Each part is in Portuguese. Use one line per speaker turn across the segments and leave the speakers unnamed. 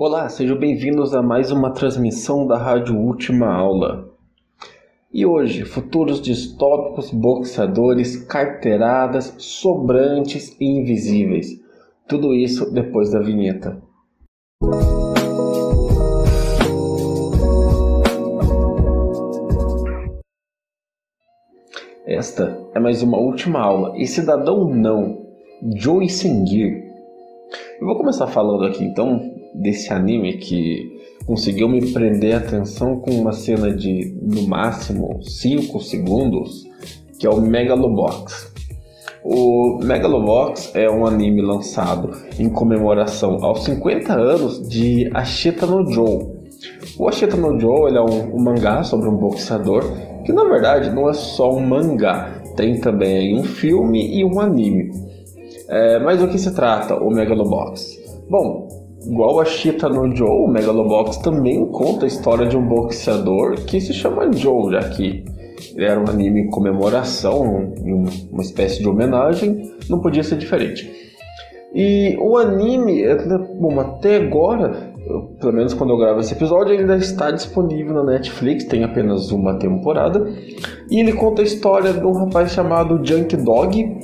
Olá, sejam bem-vindos a mais uma transmissão da Rádio Última Aula. E hoje, futuros distópicos, boxeadores, carteiradas, sobrantes e invisíveis. Tudo isso depois da vinheta. Esta é mais uma última aula e Cidadão Não, Joey Senguir. Eu vou começar falando aqui então desse anime que conseguiu me prender a atenção com uma cena de no máximo 5 segundos, que é o Megalobox. O Megalobox é um anime lançado em comemoração aos 50 anos de Ashita no Joe. O Ashita no Joe é um, um, mangá sobre um boxeador que na verdade não é só um mangá, tem também um filme e um anime. É, mas do que se trata o Megalobox? Bom, Igual a Cheetah no Joe, o Megalobox também conta a história de um boxeador que se chama Joe, já que ele era um anime em comemoração, uma espécie de homenagem, não podia ser diferente. E o anime, é, bom, até agora, pelo menos quando eu gravo esse episódio, ainda está disponível na Netflix, tem apenas uma temporada. E ele conta a história de um rapaz chamado Junk Dog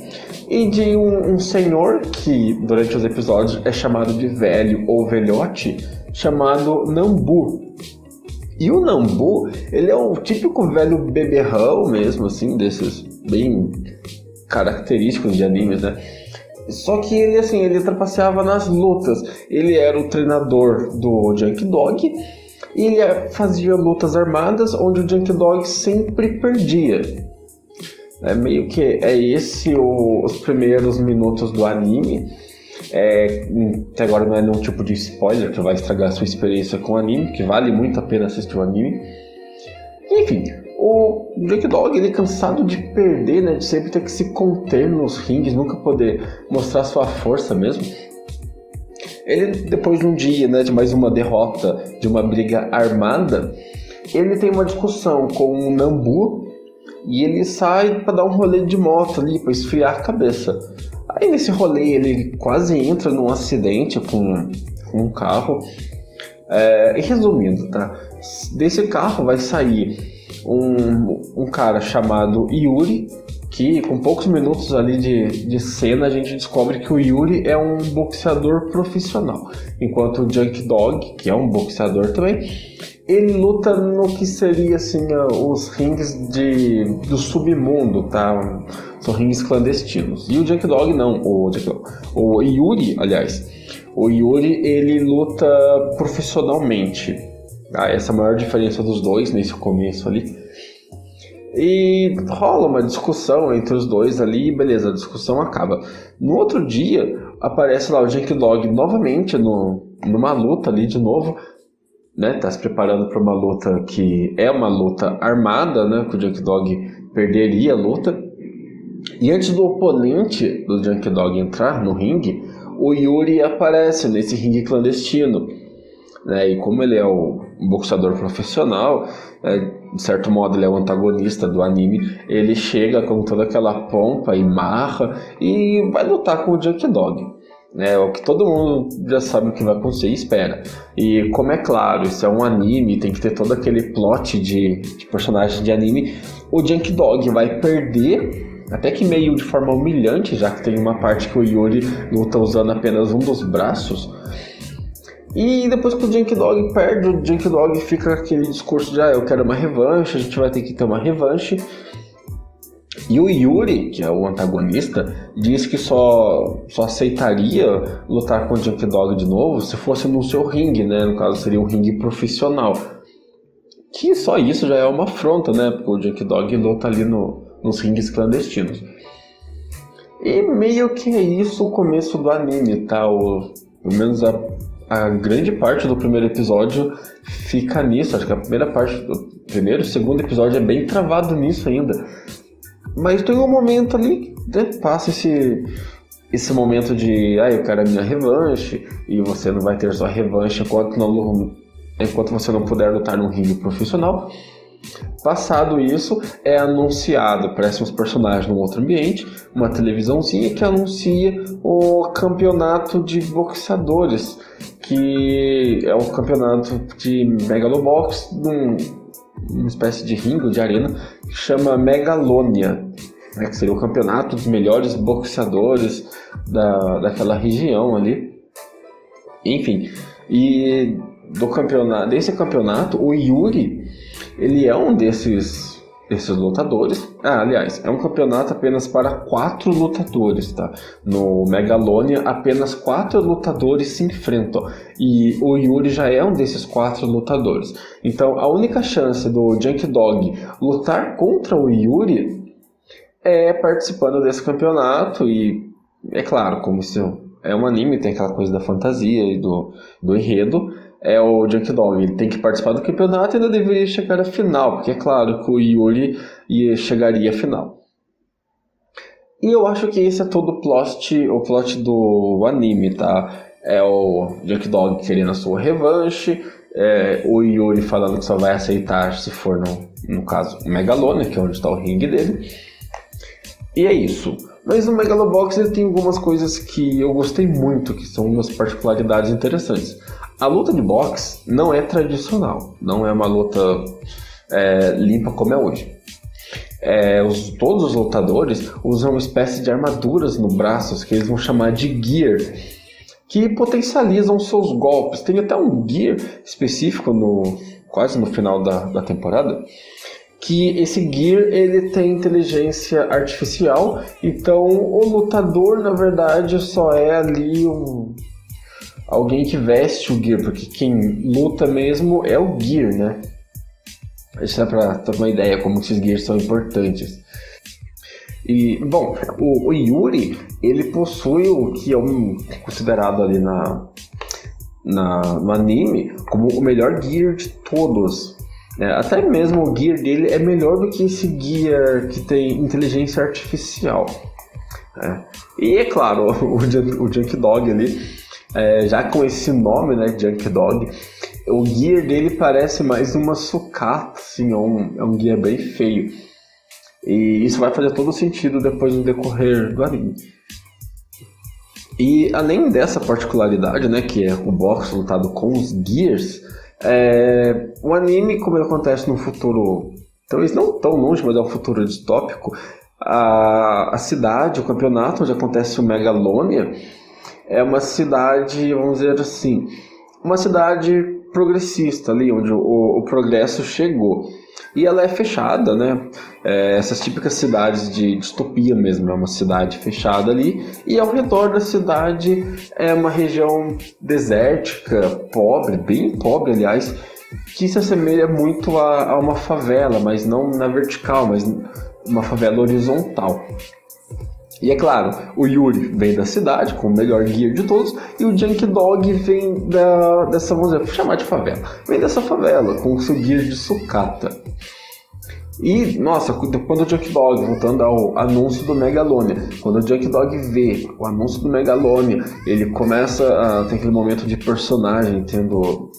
e de um, um senhor que durante os episódios é chamado de velho ou velhote, chamado Nambu. E o Nambu, ele é um típico velho beberrão mesmo, assim, desses bem característicos de animes, né? Só que ele, assim, ele trapaceava nas lutas. Ele era o treinador do Junk Dog e ele fazia lutas armadas onde o Junk Dog sempre perdia. É meio que é esse o, os primeiros minutos do anime. É, até agora não é nenhum tipo de spoiler que vai estragar sua experiência com o anime, que vale muito a pena assistir o anime. Enfim, o Jake Dog ele é cansado de perder, né, de sempre ter que se conter nos rings, nunca poder mostrar sua força mesmo. Ele depois de um dia, né, de mais uma derrota, de uma briga armada, ele tem uma discussão com o Nambu, e ele sai para dar um rolê de moto ali, para esfriar a cabeça. Aí nesse rolê ele quase entra num acidente com, um carro. É, e resumindo, tá? Desse carro vai sair um, um cara chamado Yuri, que com poucos minutos ali de, de cena a gente descobre que o Yuri é um boxeador profissional, enquanto o Junk Dog, que é um boxeador também, ele luta no que seria assim os rings de, do submundo, tá? São rings clandestinos. E o Junk Dog não, o, o Yuri, aliás, o Yuri ele luta profissionalmente. Ah, essa é maior diferença dos dois nesse começo ali. E rola uma discussão entre os dois ali, beleza, a discussão acaba. No outro dia, aparece lá o Junk Dog novamente no, numa luta ali de novo, né, tá se preparando para uma luta que é uma luta armada, né, que o Junk Dog perderia a luta. E antes do oponente do Junk Dog entrar no ringue, o Yuri aparece nesse ringue clandestino. Né, e como ele é o boxeador profissional, é, de certo modo ele é o antagonista do anime, ele chega com toda aquela pompa e marra e vai lutar com o Junk Dog. É o que todo mundo já sabe o que vai acontecer e espera. E como é claro, isso é um anime, tem que ter todo aquele plot de, de personagem de anime, o Junk Dog vai perder até que meio de forma humilhante, já que tem uma parte que o Yuri luta usando apenas um dos braços. E depois que o Junk Dog perde, o Junk Dog fica aquele discurso de ah, eu quero uma revanche, a gente vai ter que ter uma revanche. E o Yuri, que é o antagonista, diz que só, só aceitaria lutar com o Junk Dog de novo se fosse no seu ringue, né? No caso, seria um ringue profissional. Que só isso já é uma afronta, né? Porque o Junk Dog luta ali no, nos rings clandestinos. E meio que é isso o começo do anime, tá? O, pelo menos a, a grande parte do primeiro episódio fica nisso. Acho que a primeira parte do primeiro e segundo episódio é bem travado nisso ainda mas tem um momento ali, né, passa esse, esse momento de, ah, eu quero a minha revanche, e você não vai ter sua revanche enquanto, não, enquanto você não puder lutar num ringue profissional. Passado isso, é anunciado, parece uns personagens num outro ambiente, uma televisãozinha que anuncia o campeonato de boxeadores, que é um campeonato de Megalobox, num, uma espécie de ringue, de arena, que chama Megalônia, né, que seria o campeonato dos melhores boxeadores da, daquela região ali. Enfim, e do campeonato, desse campeonato, o Yuri ele é um desses, desses lutadores. Ah, aliás, é um campeonato apenas para quatro lutadores, tá? No Megalonia, apenas quatro lutadores se enfrentam. E o Yuri já é um desses quatro lutadores. Então, a única chance do Junk Dog lutar contra o Yuri é participando desse campeonato. E, é claro, como isso é um anime, tem aquela coisa da fantasia e do, do enredo é o Junk Dog. Ele tem que participar do campeonato e ainda deveria chegar à final, porque é claro que o Yuri ia, chegaria à final. E eu acho que esse é todo o plot, o plot do anime, tá? É o Junk Dog querendo a sua revanche, é, o Yuri falando que só vai aceitar se for, no, no caso, o Megalona, que é onde está o ringue dele. E é isso. Mas o Megalobox ele tem algumas coisas que eu gostei muito, que são umas particularidades interessantes. A luta de boxe não é tradicional, não é uma luta é, limpa como é hoje. É, os, todos os lutadores usam uma espécie de armaduras no braços que eles vão chamar de gear, que potencializam seus golpes. Tem até um gear específico no quase no final da, da temporada que esse gear ele tem inteligência artificial, então o lutador na verdade só é ali um alguém que veste o gear, porque quem luta mesmo é o gear, né? Isso é para ter uma ideia como esses gears são importantes. E, bom, o, o, Yuri, ele possui o que é um, considerado ali na, na, no anime como o melhor gear de todos. É, até mesmo o gear dele é melhor do que esse gear que tem inteligência artificial. É. E é claro, o, o Junk Dog ali é, já com esse nome, né, Junk Dog, o gear dele parece mais uma sucata, assim, é um, é um gear bem feio. E isso vai fazer todo sentido depois no decorrer do anime. E além dessa particularidade, né, que é o box lutado com os gears, é, o anime, como ele acontece no futuro, talvez não tão longe, mas é um futuro distópico, a, a cidade, o campeonato onde acontece o Megalonia, é uma cidade, vamos dizer assim, uma cidade progressista ali, onde o, o progresso chegou. E ela é fechada, né? É, essas típicas cidades de distopia mesmo, é uma cidade fechada ali. E ao redor da cidade é uma região desértica, pobre, bem pobre, aliás, que se assemelha muito a, a uma favela, mas não na vertical, mas uma favela horizontal. E é claro, o Yuri vem da cidade, com o melhor guia de todos, e o Junk Dog vem da, dessa, vamos dizer, chamar de favela. Vem dessa favela, com o seu guia de sucata. E, nossa, quando o Junk Dog, voltando ao anúncio do Megalonia, quando o Junk Dog vê o anúncio do Megalonia, ele começa a ter aquele momento de personagem tendo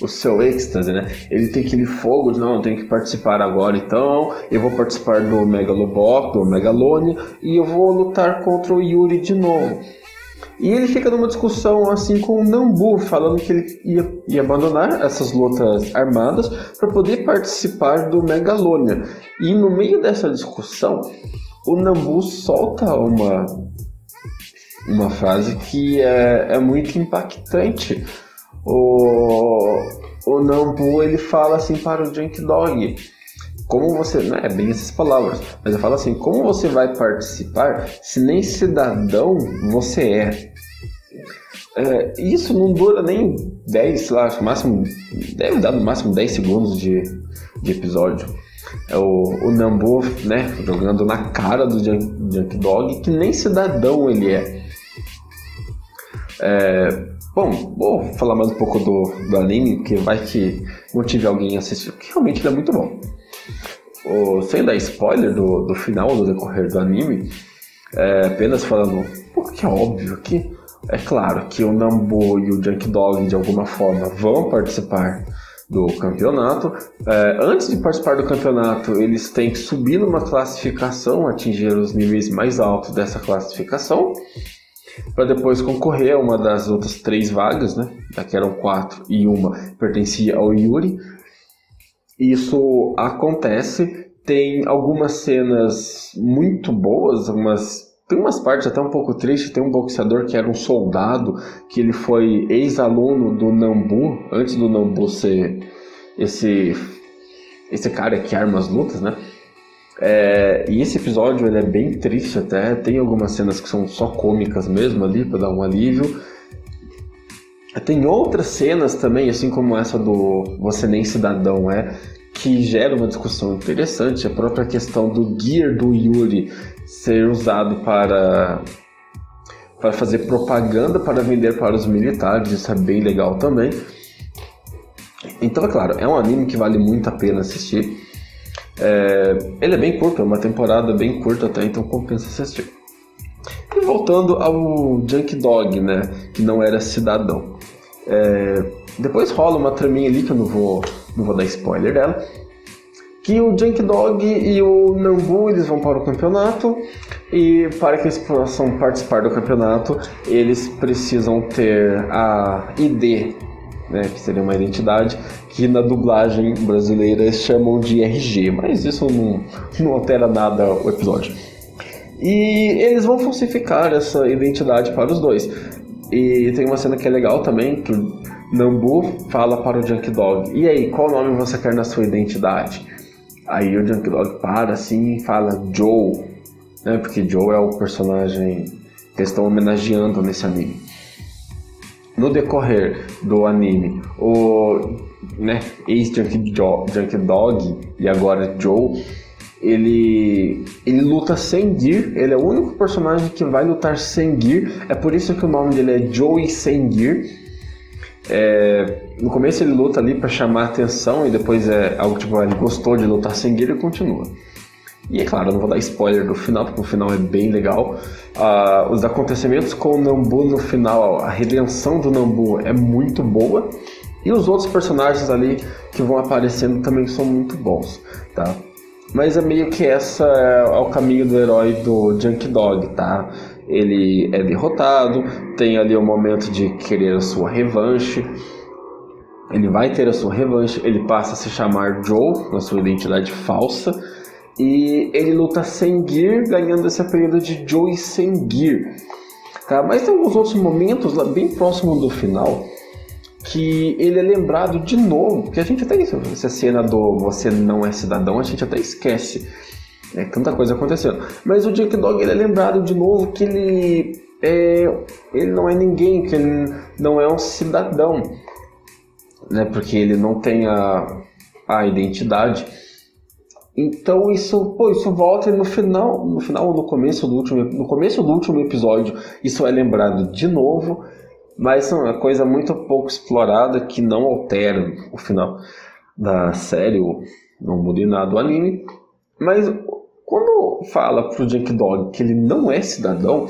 o seu êxtase, né? Ele tem aquele fogo de não, eu tenho que participar agora, então eu vou participar do Megalobox, do Megalonia, e eu vou lutar contra o Yuri de novo. E ele fica numa discussão assim com o Nambu, falando que ele ia, ia abandonar essas lutas armadas para poder participar do Megalonia. E no meio dessa discussão, o Nambu solta uma, uma frase que é, é muito impactante o, o Nambu ele fala assim para o Junk Dog. Como você. Não é bem essas palavras, mas ele fala assim: como você vai participar se nem cidadão você é? é isso não dura nem 10, sei lá, máximo, deve dar no máximo 10 segundos de, de episódio. É o, o Nambu, né, jogando na cara do Junk, Junk Dog que nem cidadão ele é. é Bom, vou falar mais um pouco do, do anime, que vai que motive alguém a assistir, porque realmente ele é muito bom. O, sem dar spoiler do, do final, do decorrer do anime, é, apenas falando, porque é óbvio que é claro que o Nambu e o Junk Dog de alguma forma vão participar do campeonato. É, antes de participar do campeonato, eles têm que subir numa classificação, atingir os níveis mais altos dessa classificação, para depois concorrer a uma das outras três vagas, né? Já que eram quatro e uma pertencia ao Yuri. Isso acontece, tem algumas cenas muito boas, algumas tem umas partes até um pouco tristes. Tem um boxeador que era um soldado, que ele foi ex-aluno do Nambu, antes do Nambu ser esse, esse cara que arma as lutas, né? É, e esse episódio ele é bem triste até. Tem algumas cenas que são só cômicas mesmo ali, para dar um alívio. Tem outras cenas também, assim como essa do Você Nem Cidadão é, que gera uma discussão interessante. A própria questão do gear do Yuri ser usado para para fazer propaganda para vender para os militares, isso é bem legal também. Então, é claro, é um anime que vale muito a pena assistir. É, ele é bem curto, é uma temporada bem curta até, então compensa assistir. E voltando ao Junk Dog, né, que não era cidadão. É, depois rola uma traminha ali que eu não vou, não vou dar spoiler dela que o Junk Dog e o Nambu eles vão para o campeonato e para que eles possam participar do campeonato eles precisam ter a ID, né, que seria uma identidade que na dublagem brasileira eles chamam de RG, mas isso não, não altera nada o episódio. E eles vão falsificar essa identidade para os dois. E tem uma cena que é legal também, que o Nambu fala para o Junk Dog: E aí, qual nome você quer na sua identidade? Aí o Junk Dog para assim e fala Joe, né? Porque Joe é o personagem que eles estão homenageando nesse anime. No decorrer do anime, o né, ex-Junk Dog e agora Joe, ele, ele luta sem Gear, ele é o único personagem que vai lutar sem Gear, é por isso que o nome dele é Joey Sem Gear. É, no começo ele luta ali para chamar atenção e depois é algo tipo, ele gostou de lutar sem guia e continua. E é claro, eu não vou dar spoiler do final, porque o final é bem legal. Uh, os acontecimentos com o Nambu no final, a redenção do Nambu é muito boa. E os outros personagens ali que vão aparecendo também são muito bons, tá? Mas é meio que essa é, o caminho do herói do Junk Dog, tá? Ele é derrotado, tem ali o momento de querer a sua revanche, ele vai ter a sua revanche, ele passa a se chamar Joe, na sua identidade falsa, e ele luta sem Gear, ganhando esse apelido de Joe sem Gear. Tá? Mas tem alguns outros momentos lá bem próximo do final que ele é lembrado de novo, porque a gente até essa cena do você não é cidadão, a gente até esquece. É tanta coisa acontecendo. Mas o Jake Dog ele é lembrado de novo que ele é, ele não é ninguém, que ele não é um cidadão né? Porque ele não tem a, a identidade. Então isso, pô, isso volta no final, no final ou no começo do último, no começo do último episódio, isso é lembrado de novo, mas é uma coisa muito pouco explorada que não altera o final da série, ou não muda nada o anime. Mas quando fala pro Jack Dog que ele não é cidadão,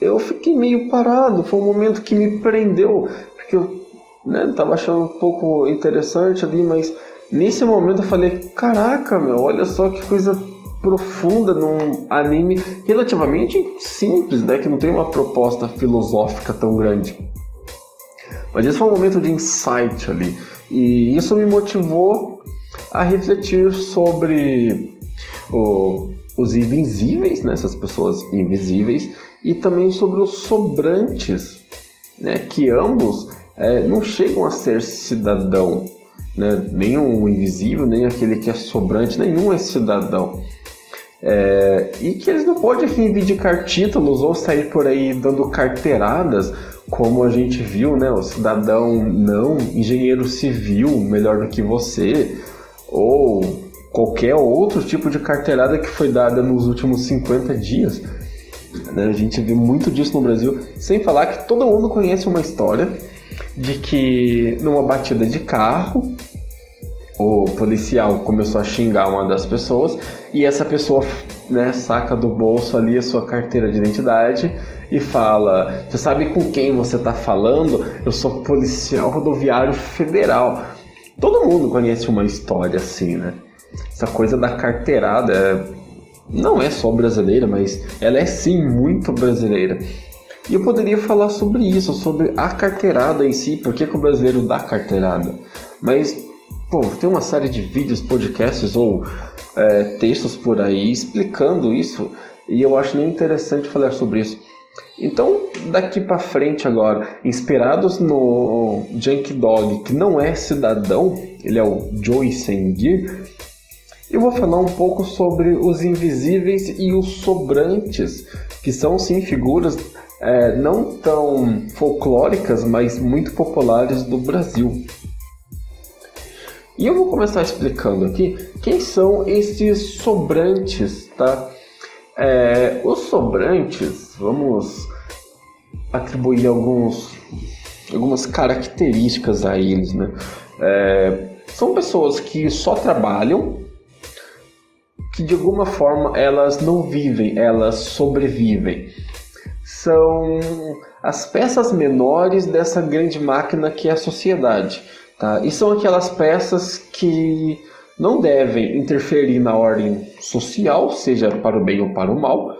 eu fiquei meio parado, foi um momento que me prendeu, porque eu né? Tava achando um pouco interessante ali, mas nesse momento eu falei, caraca, meu, olha só que coisa profunda num anime relativamente simples, né? Que não tem uma proposta filosófica tão grande. Mas esse foi um momento de insight ali. E isso me motivou a refletir sobre o, os invisíveis, né? essas pessoas invisíveis, e também sobre os sobrantes, né? que ambos é, não chegam a ser cidadão, né? nem o invisível, nem aquele que é sobrante, nenhum é cidadão. É, e que eles não podem reivindicar títulos ou sair por aí dando carteiradas, como a gente viu, né? O cidadão não, engenheiro civil melhor do que você, ou qualquer outro tipo de carteirada que foi dada nos últimos 50 dias. Né? A gente vê muito disso no Brasil, sem falar que todo mundo conhece uma história de que numa batida de carro o policial começou a xingar uma das pessoas e essa pessoa né, saca do bolso ali a sua carteira de identidade e fala: Você sabe com quem você está falando? Eu sou policial rodoviário federal. Todo mundo conhece uma história assim, né? Essa coisa da carteirada é... não é só brasileira, mas ela é sim muito brasileira. E eu poderia falar sobre isso, sobre a carteirada em si, por que, o brasileiro dá carteirada. Mas, pô, tem uma série de vídeos, podcasts ou é, textos por aí explicando isso, e eu acho nem interessante falar sobre isso. Então, daqui para frente agora, inspirados no Junk Dog, que não é cidadão, ele é o Joey Sendir, eu vou falar um pouco sobre os invisíveis e os sobrantes, que são sim figuras é, não tão folclóricas, mas muito populares do Brasil. E eu vou começar explicando aqui quem são esses sobrantes, tá? É, os sobrantes, vamos atribuir alguns, algumas características a eles, né? É, são pessoas que só trabalham, que de alguma forma elas não vivem, elas sobrevivem. São as peças menores dessa grande máquina que é a sociedade. Tá? E são aquelas peças que não devem interferir na ordem social, seja para o bem ou para o mal,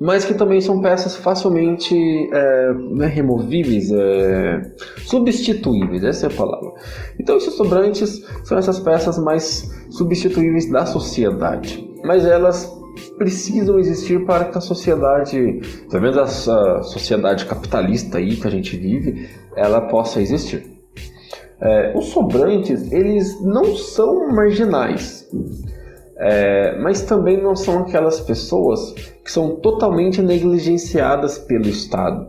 mas que também são peças facilmente é, né, removíveis, é, substituíveis, essa é a palavra. Então, esses sobrantes são essas peças mais substituíveis da sociedade, mas elas precisam existir para que a sociedade, pelo menos essa sociedade capitalista aí que a gente vive, ela possa existir. É, os sobrantes, eles não são marginais, é, mas também não são aquelas pessoas que são totalmente negligenciadas pelo Estado.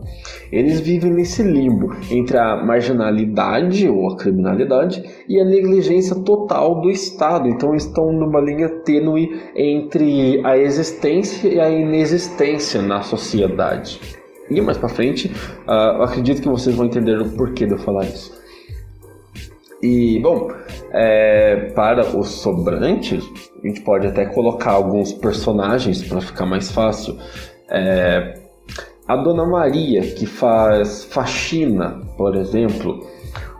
Eles vivem nesse limbo entre a marginalidade ou a criminalidade e a negligência total do Estado. Então estão numa linha tênue entre a existência e a inexistência na sociedade. E mais para frente, uh, acredito que vocês vão entender o porquê de eu falar isso. E, bom, é, para os sobrantes, a gente pode até colocar alguns personagens para ficar mais fácil. É, a Dona Maria, que faz faxina, por exemplo,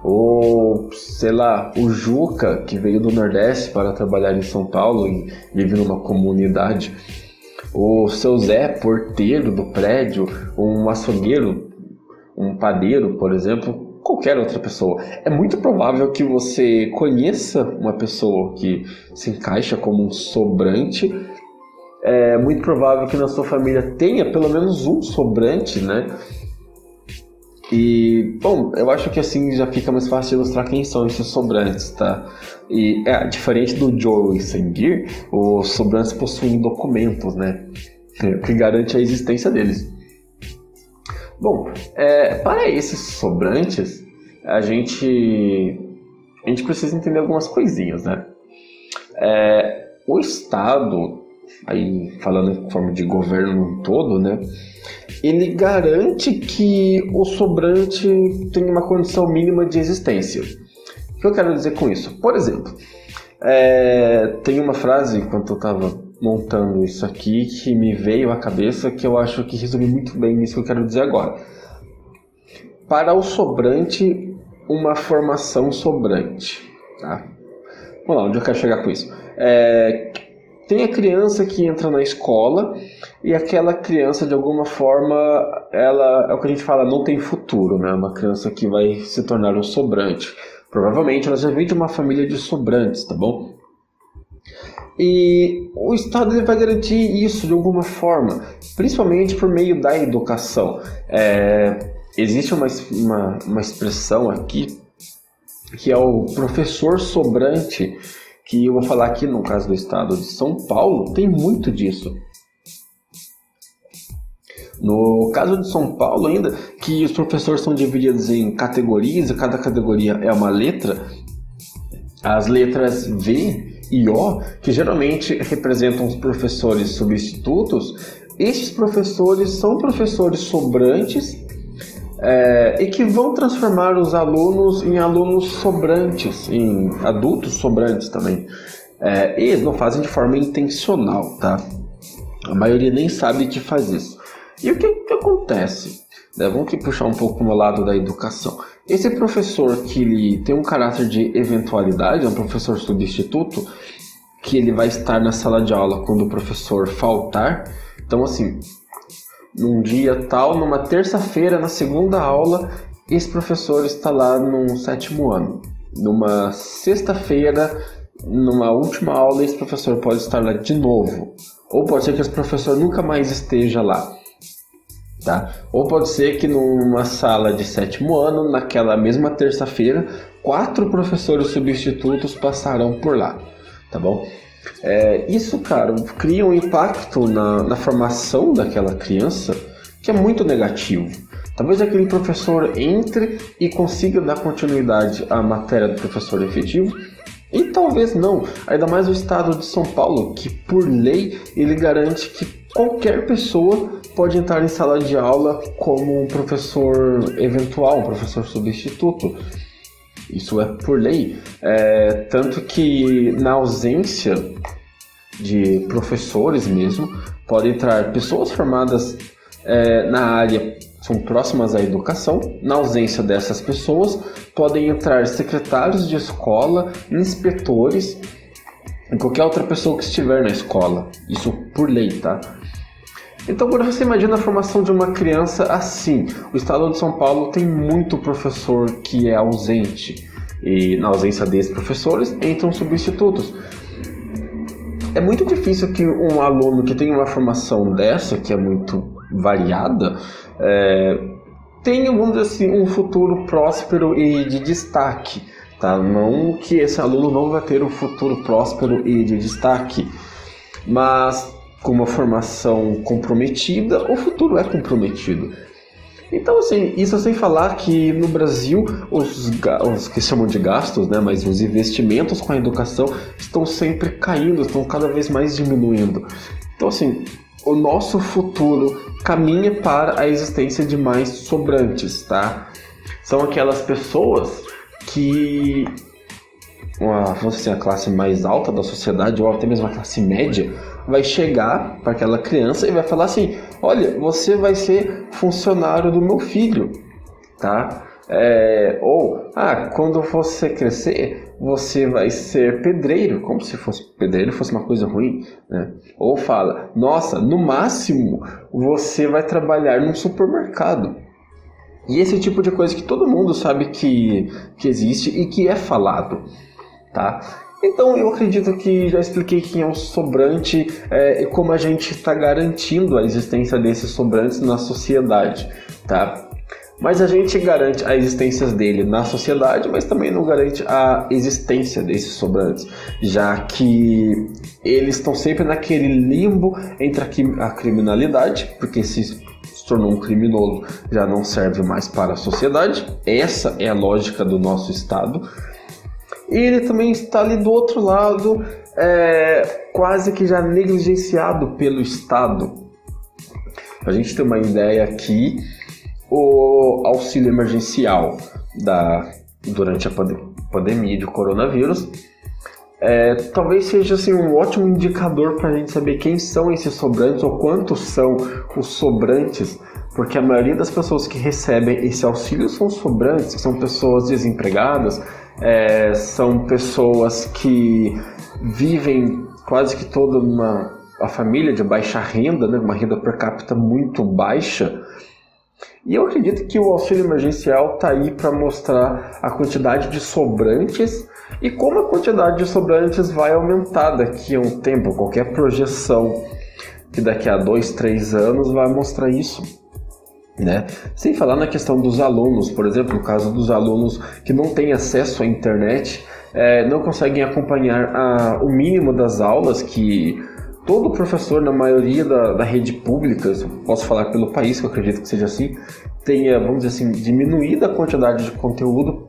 ou sei lá, o Juca, que veio do Nordeste para trabalhar em São Paulo e vive numa comunidade, o seu Zé, porteiro do prédio, um açougueiro, um padeiro, por exemplo, qualquer outra pessoa. É muito provável que você conheça uma pessoa que se encaixa como um sobrante. É muito provável que na sua família tenha pelo menos um sobrante, né? E, bom, eu acho que assim já fica mais fácil de ilustrar quem são esses sobrantes, tá? E, é, diferente do Joe e Sengir, os sobrantes possuem documentos, né? Que garante a existência deles. Bom, é, para esses sobrantes, a gente, a gente precisa entender algumas coisinhas, né? É, o Estado, aí falando em forma de governo todo, né? Ele garante que o sobrante tenha uma condição mínima de existência. O que eu quero dizer com isso? Por exemplo, é, tem uma frase, enquanto eu estava montando isso aqui que me veio à cabeça que eu acho que resume muito bem isso que eu quero dizer agora. Para o sobrante, uma formação sobrante. Tá? Vamos lá, onde eu quero chegar com isso? É, tem a criança que entra na escola e aquela criança, de alguma forma, ela é o que a gente fala, não tem futuro, né? Uma criança que vai se tornar um sobrante. Provavelmente ela já vem de uma família de sobrantes, tá bom? E o Estado ele vai garantir isso de alguma forma, principalmente por meio da educação. É, existe uma, uma, uma expressão aqui que é o professor sobrante, que eu vou falar aqui no caso do Estado de São Paulo, tem muito disso. No caso de São Paulo, ainda, que os professores são divididos em categorias, e cada categoria é uma letra, as letras V e O, que geralmente representam os professores substitutos, estes professores são professores sobrantes é, e que vão transformar os alunos em alunos sobrantes, em adultos sobrantes também. É, e eles não fazem de forma intencional, tá? A maioria nem sabe que faz isso. E o que, que acontece? Né, vamos aqui puxar um pouco no lado da educação. Esse professor que ele tem um caráter de eventualidade, é um professor substituto, que ele vai estar na sala de aula quando o professor faltar. Então, assim, num dia tal, numa terça-feira, na segunda aula, esse professor está lá no sétimo ano. Numa sexta-feira, numa última aula, esse professor pode estar lá de novo. Ou pode ser que esse professor nunca mais esteja lá. Tá? Ou pode ser que numa sala de sétimo ano, naquela mesma terça-feira, quatro professores substitutos passarão por lá. Tá bom? É, isso, cara, cria um impacto na, na formação daquela criança que é muito negativo. Talvez aquele professor entre e consiga dar continuidade à matéria do professor efetivo, e talvez não, ainda mais o estado de São Paulo, que por lei ele garante que qualquer pessoa pode entrar em sala de aula como um professor eventual, um professor substituto. Isso é por lei. É, tanto que na ausência de professores mesmo, pode entrar pessoas formadas é, na área são próximas à educação. Na ausência dessas pessoas, podem entrar secretários de escola, inspetores e qualquer outra pessoa que estiver na escola. Isso por lei, tá? Então, quando você imagina a formação de uma criança assim, o estado de São Paulo tem muito professor que é ausente. E na ausência desses professores, entram substitutos. É muito difícil que um aluno que tem uma formação dessa, que é muito variada, é, tenha, vamos dizer assim, um futuro próspero e de destaque. Tá? Não que esse aluno não vai ter um futuro próspero e de destaque, mas com uma formação comprometida, o futuro é comprometido. Então, assim, isso sem falar que no Brasil os, os que chamam de gastos, né, mas os investimentos com a educação estão sempre caindo, estão cada vez mais diminuindo. Então, assim, o nosso futuro caminha para a existência de mais sobrantes, tá? São aquelas pessoas que uma, vamos a classe mais alta da sociedade ou até mesmo a classe média vai chegar para aquela criança e vai falar assim: olha, você vai ser funcionário do meu filho, tá? É, ou, ah, quando você crescer, você vai ser pedreiro, como se fosse pedreiro fosse uma coisa ruim, né? Ou fala, nossa, no máximo você vai trabalhar num supermercado. E esse tipo de coisa que todo mundo sabe que, que existe e que é falado, tá? Então eu acredito que já expliquei quem é o sobrante é, e como a gente está garantindo a existência desses sobrantes na sociedade, tá? Mas a gente garante a existência dele na sociedade, mas também não garante a existência desses sobrantes, já que eles estão sempre naquele limbo entre a criminalidade, porque se tornou um criminoso já não serve mais para a sociedade. Essa é a lógica do nosso Estado e ele também está ali do outro lado, é, quase que já negligenciado pelo Estado. A gente tem uma ideia aqui, o auxílio emergencial da, durante a pandemia de coronavírus é, talvez seja assim, um ótimo indicador para a gente saber quem são esses sobrantes ou quantos são os sobrantes, porque a maioria das pessoas que recebem esse auxílio são sobrantes, são pessoas desempregadas, é, são pessoas que vivem quase que toda uma a família de baixa renda, né, uma renda per capita muito baixa. E eu acredito que o auxílio emergencial está aí para mostrar a quantidade de sobrantes e como a quantidade de sobrantes vai aumentar daqui a um tempo. Qualquer projeção que daqui a dois, três anos vai mostrar isso. Né? Sem falar na questão dos alunos, por exemplo, no caso dos alunos que não têm acesso à internet, é, não conseguem acompanhar a, o mínimo das aulas que todo professor, na maioria da, da rede pública, posso falar pelo país, que eu acredito que seja assim, tenha, vamos dizer assim, diminuído a quantidade de conteúdo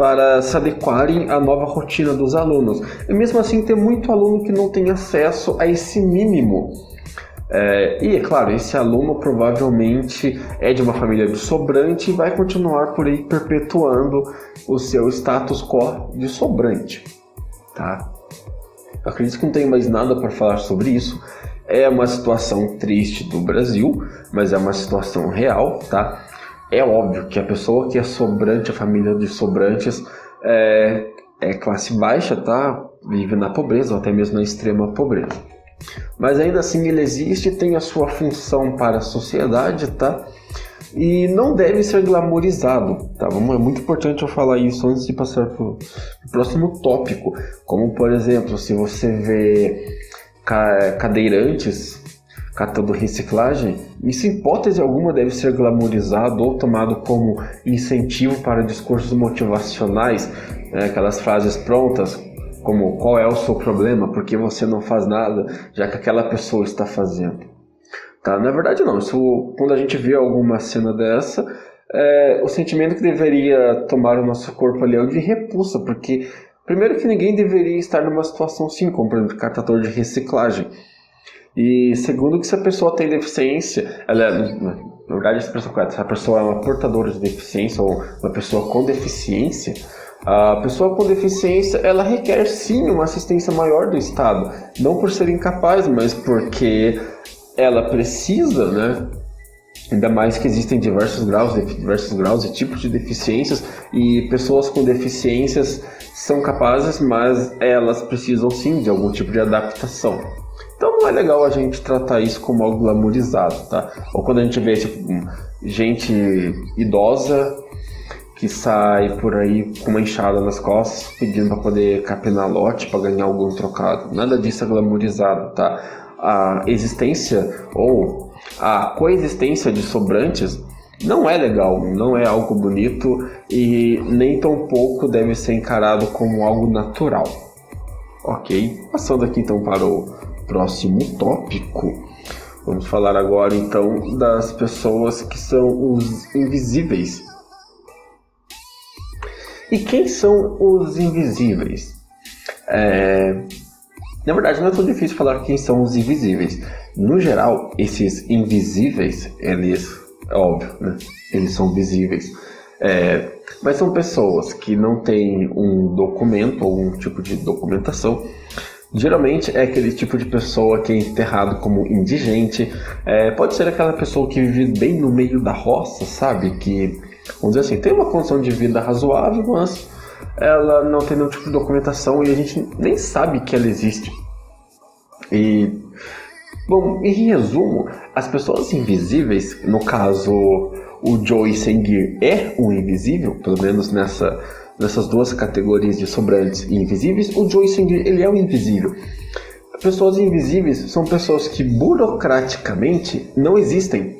para se adequarem à nova rotina dos alunos. E mesmo assim, tem muito aluno que não tem acesso a esse mínimo é, e é claro, esse aluno provavelmente é de uma família de sobrante e vai continuar por aí perpetuando o seu status quo de sobrante, tá? Eu acredito que não tenho mais nada para falar sobre isso. É uma situação triste do Brasil, mas é uma situação real, tá? É óbvio que a pessoa que é sobrante, a família de sobrantes, é, é classe baixa, tá? Vive na pobreza ou até mesmo na extrema pobreza. Mas ainda assim ele existe, tem a sua função para a sociedade, tá? E não deve ser glamorizado, tá? É muito importante eu falar isso antes de passar para o próximo tópico. Como, por exemplo, se você vê cadeirantes catando reciclagem, isso em hipótese alguma deve ser glamorizado ou tomado como incentivo para discursos motivacionais, né? aquelas frases prontas, como qual é o seu problema, por que você não faz nada, já que aquela pessoa está fazendo. Tá? Na verdade não, isso, quando a gente vê alguma cena dessa, é, o sentimento que deveria tomar o nosso corpo ali é o de repulsa, porque primeiro que ninguém deveria estar numa situação assim, como por exemplo catador de reciclagem. E segundo que se a pessoa tem deficiência, ela é, na verdade essa pessoa correta, se a pessoa é uma portadora de deficiência ou uma pessoa com deficiência, a pessoa com deficiência ela requer sim uma assistência maior do Estado, não por ser incapaz, mas porque ela precisa, né? Ainda mais que existem diversos graus, diversos graus e tipos de deficiências e pessoas com deficiências são capazes, mas elas precisam sim de algum tipo de adaptação. Então não é legal a gente tratar isso como algo glamourizado, tá? Ou quando a gente vê tipo, gente idosa que sai por aí com uma enxada nas costas pedindo para poder capinar lote para ganhar algum trocado. Nada disso é glamourizado, tá? a existência ou a coexistência de sobrantes não é legal, não é algo bonito e nem tão pouco deve ser encarado como algo natural. Ok, passando aqui então para o próximo tópico. Vamos falar agora então das pessoas que são os invisíveis. E quem são os invisíveis? É, na verdade, não é tão difícil falar quem são os invisíveis. No geral, esses invisíveis, eles, é óbvio, né? Eles são visíveis. É, mas são pessoas que não têm um documento ou um tipo de documentação. Geralmente é aquele tipo de pessoa que é enterrado como indigente. É, pode ser aquela pessoa que vive bem no meio da roça, sabe? Que, vamos dizer assim, tem uma condição de vida razoável, mas ela não tem nenhum tipo de documentação e a gente nem sabe que ela existe. E, bom, em resumo, as pessoas invisíveis, no caso o Joey Sengir é um invisível, pelo menos nessa, nessas duas categorias de sobrantes e invisíveis, o Joey Sengir ele é um invisível. Pessoas invisíveis são pessoas que burocraticamente não existem,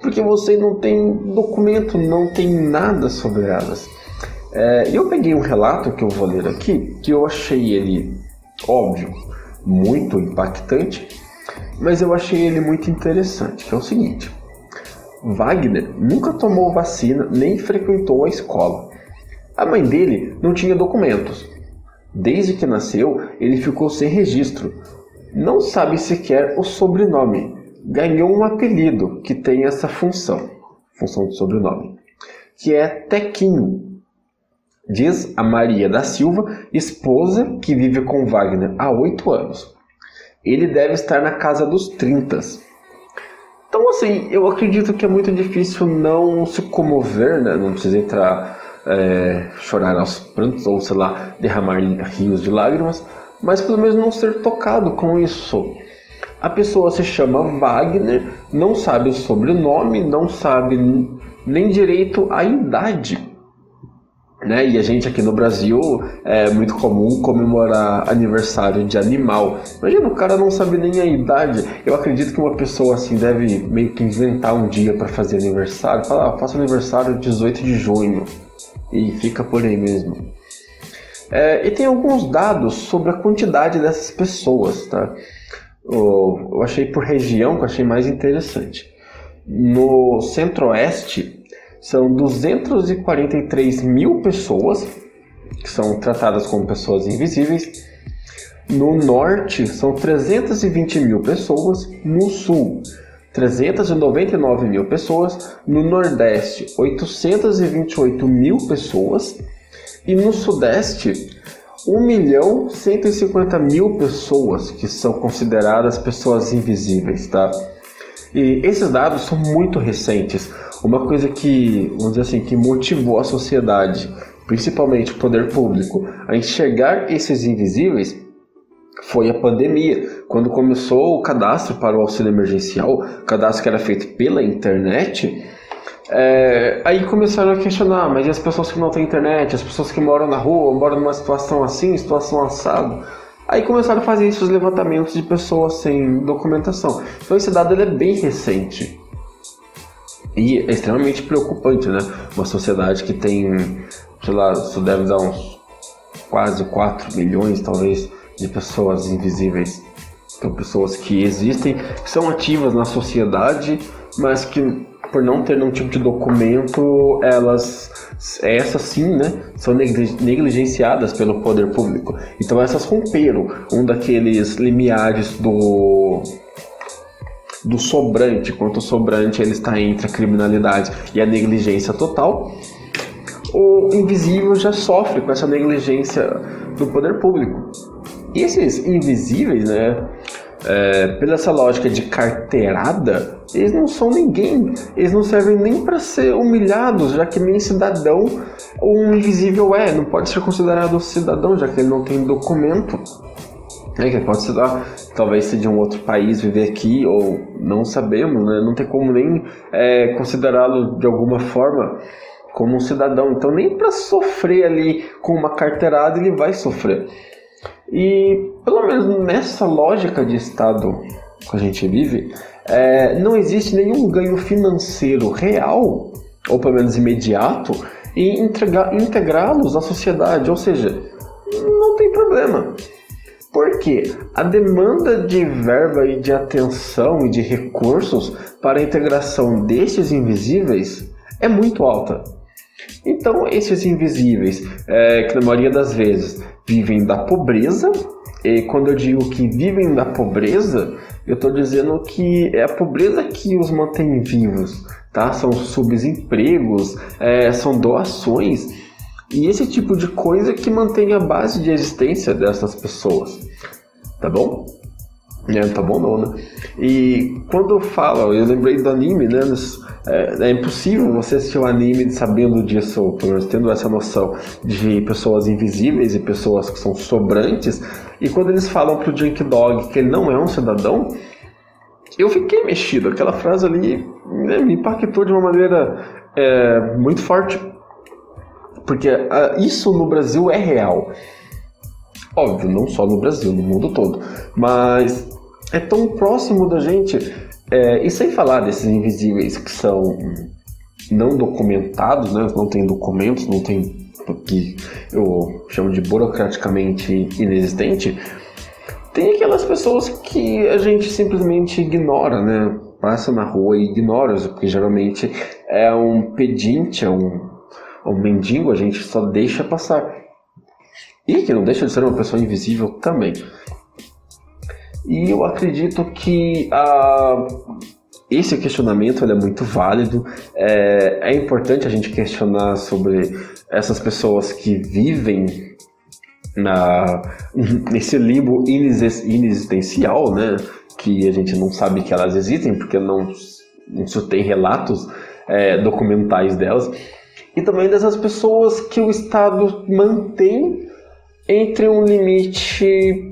porque você não tem documento, não tem nada sobre elas. É, eu peguei um relato que eu vou ler aqui, que eu achei ele, óbvio, muito impactante, mas eu achei ele muito interessante, que é o seguinte. Wagner nunca tomou vacina nem frequentou a escola. A mãe dele não tinha documentos. Desde que nasceu, ele ficou sem registro. Não sabe sequer o sobrenome. Ganhou um apelido que tem essa função, função de sobrenome, que é Tequinho, diz a Maria da Silva, esposa que vive com Wagner há oito anos. Ele deve estar na casa dos 30. Então, assim, eu acredito que é muito difícil não se comover, né? Não precisa entrar, é, chorar aos prantos ou, sei lá, derramar rios de lágrimas, mas pelo menos não ser tocado com isso. A pessoa se chama Wagner, não sabe o sobrenome, não sabe nem direito a idade né? E a gente aqui no Brasil é muito comum comemorar aniversário de animal. Imagina, o cara não sabe nem a idade. Eu acredito que uma pessoa assim deve meio que inventar um dia para fazer aniversário. Falar, ah, faço aniversário 18 de junho. E fica por aí mesmo. É, e tem alguns dados sobre a quantidade dessas pessoas, tá? Eu achei por região que eu achei mais interessante. No centro-oeste, são 243 mil pessoas que são tratadas como pessoas invisíveis. No norte, são 320 mil pessoas. No sul, 399 mil pessoas. No nordeste, 828 mil pessoas. E no sudeste, 1 milhão 150 mil pessoas que são consideradas pessoas invisíveis, tá? E esses dados são muito recentes. uma coisa que, vamos dizer assim, que motivou a sociedade, principalmente o poder público, a enxergar esses invisíveis foi a pandemia. Quando começou o cadastro para o auxílio emergencial, cadastro que era feito pela internet, é, aí começaram a questionar, mas e as pessoas que não têm internet, as pessoas que moram na rua, moram numa situação assim, situação assado? Aí começaram a fazer esses levantamentos de pessoas sem documentação. Então esse dado é bem recente. E é extremamente preocupante, né? Uma sociedade que tem, sei lá, isso deve dar uns quase 4 milhões, talvez, de pessoas invisíveis. Então, pessoas que existem, que são ativas na sociedade, mas que por não ter nenhum tipo de documento, elas, essas sim, né, são negligenciadas pelo poder público. Então essas romperam um daqueles limiares do do sobrante, quanto o sobrante ele está entre a criminalidade e a negligência total. O invisível já sofre com essa negligência do poder público. E esses invisíveis, né, é, pela essa lógica de carteirada, eles não são ninguém, eles não servem nem para ser humilhados, já que nem cidadão um invisível é, não pode ser considerado cidadão, já que ele não tem documento. É, que pode ser, ah, talvez ser de um outro país viver aqui, ou não sabemos, né? não tem como nem é, considerá-lo de alguma forma como um cidadão. Então, nem para sofrer ali com uma carteirada ele vai sofrer. E pelo menos nessa lógica de Estado que a gente vive, é, não existe nenhum ganho financeiro real, ou pelo menos imediato, em integrá-los à sociedade. Ou seja, não tem problema. Porque a demanda de verba e de atenção e de recursos para a integração destes invisíveis é muito alta. Então, esses invisíveis, é, que na maioria das vezes vivem da pobreza. E quando eu digo que vivem da pobreza, eu estou dizendo que é a pobreza que os mantém vivos, tá? São subempregos, é, são doações e esse tipo de coisa que mantém a base de existência dessas pessoas, tá bom? É, tá bom não, né? E quando fala, eu lembrei do anime, né? É, é, impossível você assistir um anime sabendo disso, pelo menos tendo essa noção de pessoas invisíveis e pessoas que são sobrantes. E quando eles falam pro Junk Dog que ele não é um cidadão, eu fiquei mexido. Aquela frase ali né, me impactou de uma maneira é, muito forte. Porque uh, isso no Brasil é real. Óbvio, não só no Brasil, no mundo todo. Mas é tão próximo da gente é, e sem falar desses invisíveis que são não documentados, né? não tem documentos, não tem o que eu chamo de burocraticamente inexistente, tem aquelas pessoas que a gente simplesmente ignora, né? Passa na rua e ignora, porque geralmente é um pedinte, é um, é um mendigo, a gente só deixa passar. E que não deixa de ser uma pessoa invisível também. E eu acredito que a, esse questionamento é muito válido. É, é importante a gente questionar sobre essas pessoas que vivem na, nesse limbo inexistencial, né? Que a gente não sabe que elas existem, porque não, se tem relatos é, documentais delas. E também dessas pessoas que o Estado mantém entre um limite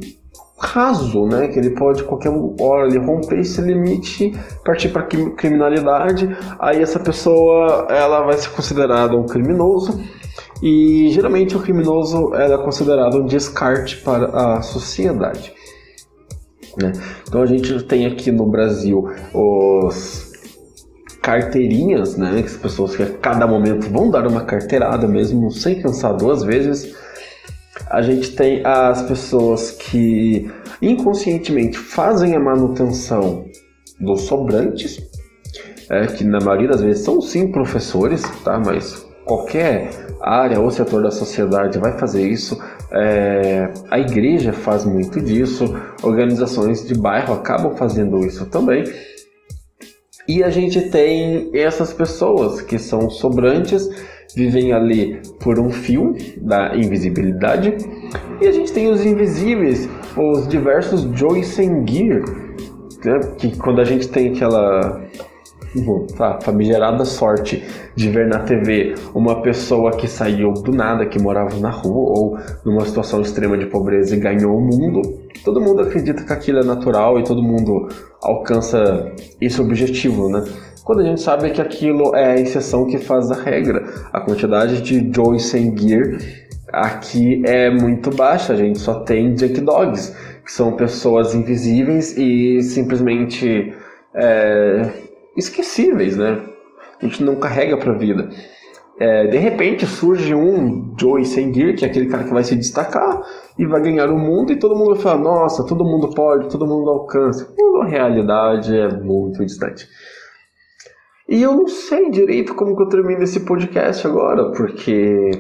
raso, né? Que ele pode qualquer hora ele romper esse limite, partir para criminalidade, aí essa pessoa ela vai ser considerada um criminoso e geralmente o criminoso é considerado um descarte para a sociedade. Né? Então a gente tem aqui no Brasil os carteirinhas, né? As pessoas que a cada momento vão dar uma carteirada mesmo sem pensar duas vezes a gente tem as pessoas que inconscientemente fazem a manutenção dos sobrantes, é, que na maioria das vezes são sim professores, tá? Mas qualquer área ou setor da sociedade vai fazer isso. É, a igreja faz muito disso, organizações de bairro acabam fazendo isso também. E a gente tem essas pessoas que são sobrantes vivem ali por um fio da invisibilidade. E a gente tem os invisíveis, os diversos Joyce Gear, né? que quando a gente tem aquela a famigerada sorte de ver na TV uma pessoa que saiu do nada, que morava na rua ou numa situação extrema de pobreza e ganhou o mundo, todo mundo acredita que aquilo é natural e todo mundo alcança esse objetivo, né? Quando a gente sabe que aquilo é a exceção que faz a regra. A quantidade de Joy sem gear aqui é muito baixa, a gente só tem Junk Dogs, que são pessoas invisíveis e simplesmente é, esquecíveis, né? A gente não carrega pra vida. É, de repente surge um Joey sem gear, que é aquele cara que vai se destacar e vai ganhar o mundo, e todo mundo vai falar: Nossa, todo mundo pode, todo mundo alcança. a realidade é muito distante. E eu não sei direito como que eu termino esse podcast agora, porque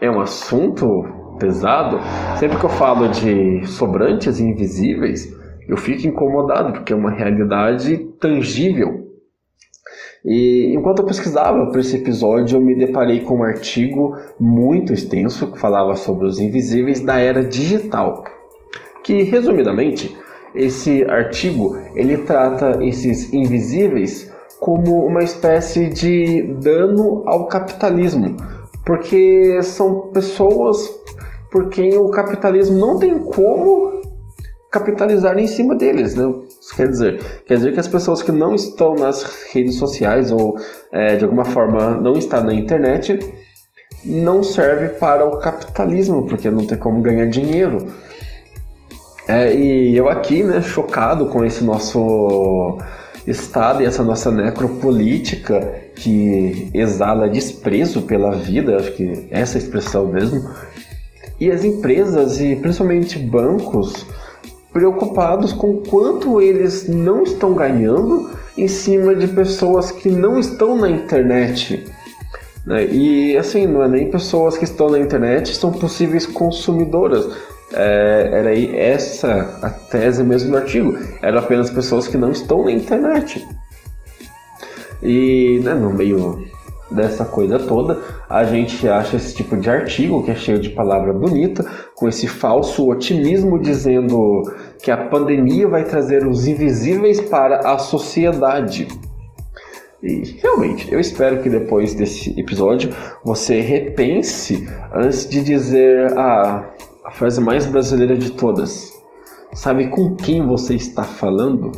é um assunto pesado. Sempre que eu falo de sobrantes invisíveis, eu fico incomodado, porque é uma realidade tangível. E enquanto eu pesquisava para esse episódio, eu me deparei com um artigo muito extenso que falava sobre os invisíveis da era digital. Que, resumidamente, esse artigo ele trata esses invisíveis como uma espécie de dano ao capitalismo, porque são pessoas por quem o capitalismo não tem como capitalizar em cima deles, né? Isso quer dizer, quer dizer que as pessoas que não estão nas redes sociais ou é, de alguma forma não estão na internet não serve para o capitalismo, porque não tem como ganhar dinheiro. É, e eu aqui, né, chocado com esse nosso estado e essa nossa necropolítica que exala desprezo pela vida, acho que essa é a expressão mesmo. E as empresas e principalmente bancos preocupados com quanto eles não estão ganhando em cima de pessoas que não estão na internet. Né? E assim, não é nem pessoas que estão na internet, são possíveis consumidoras. É, era aí essa a tese mesmo do artigo. Era apenas pessoas que não estão na internet. E né, no meio dessa coisa toda, a gente acha esse tipo de artigo que é cheio de palavra bonita, com esse falso otimismo dizendo que a pandemia vai trazer os invisíveis para a sociedade. E realmente, eu espero que depois desse episódio você repense antes de dizer a, a frase mais brasileira de todas. Sabe com quem você está falando?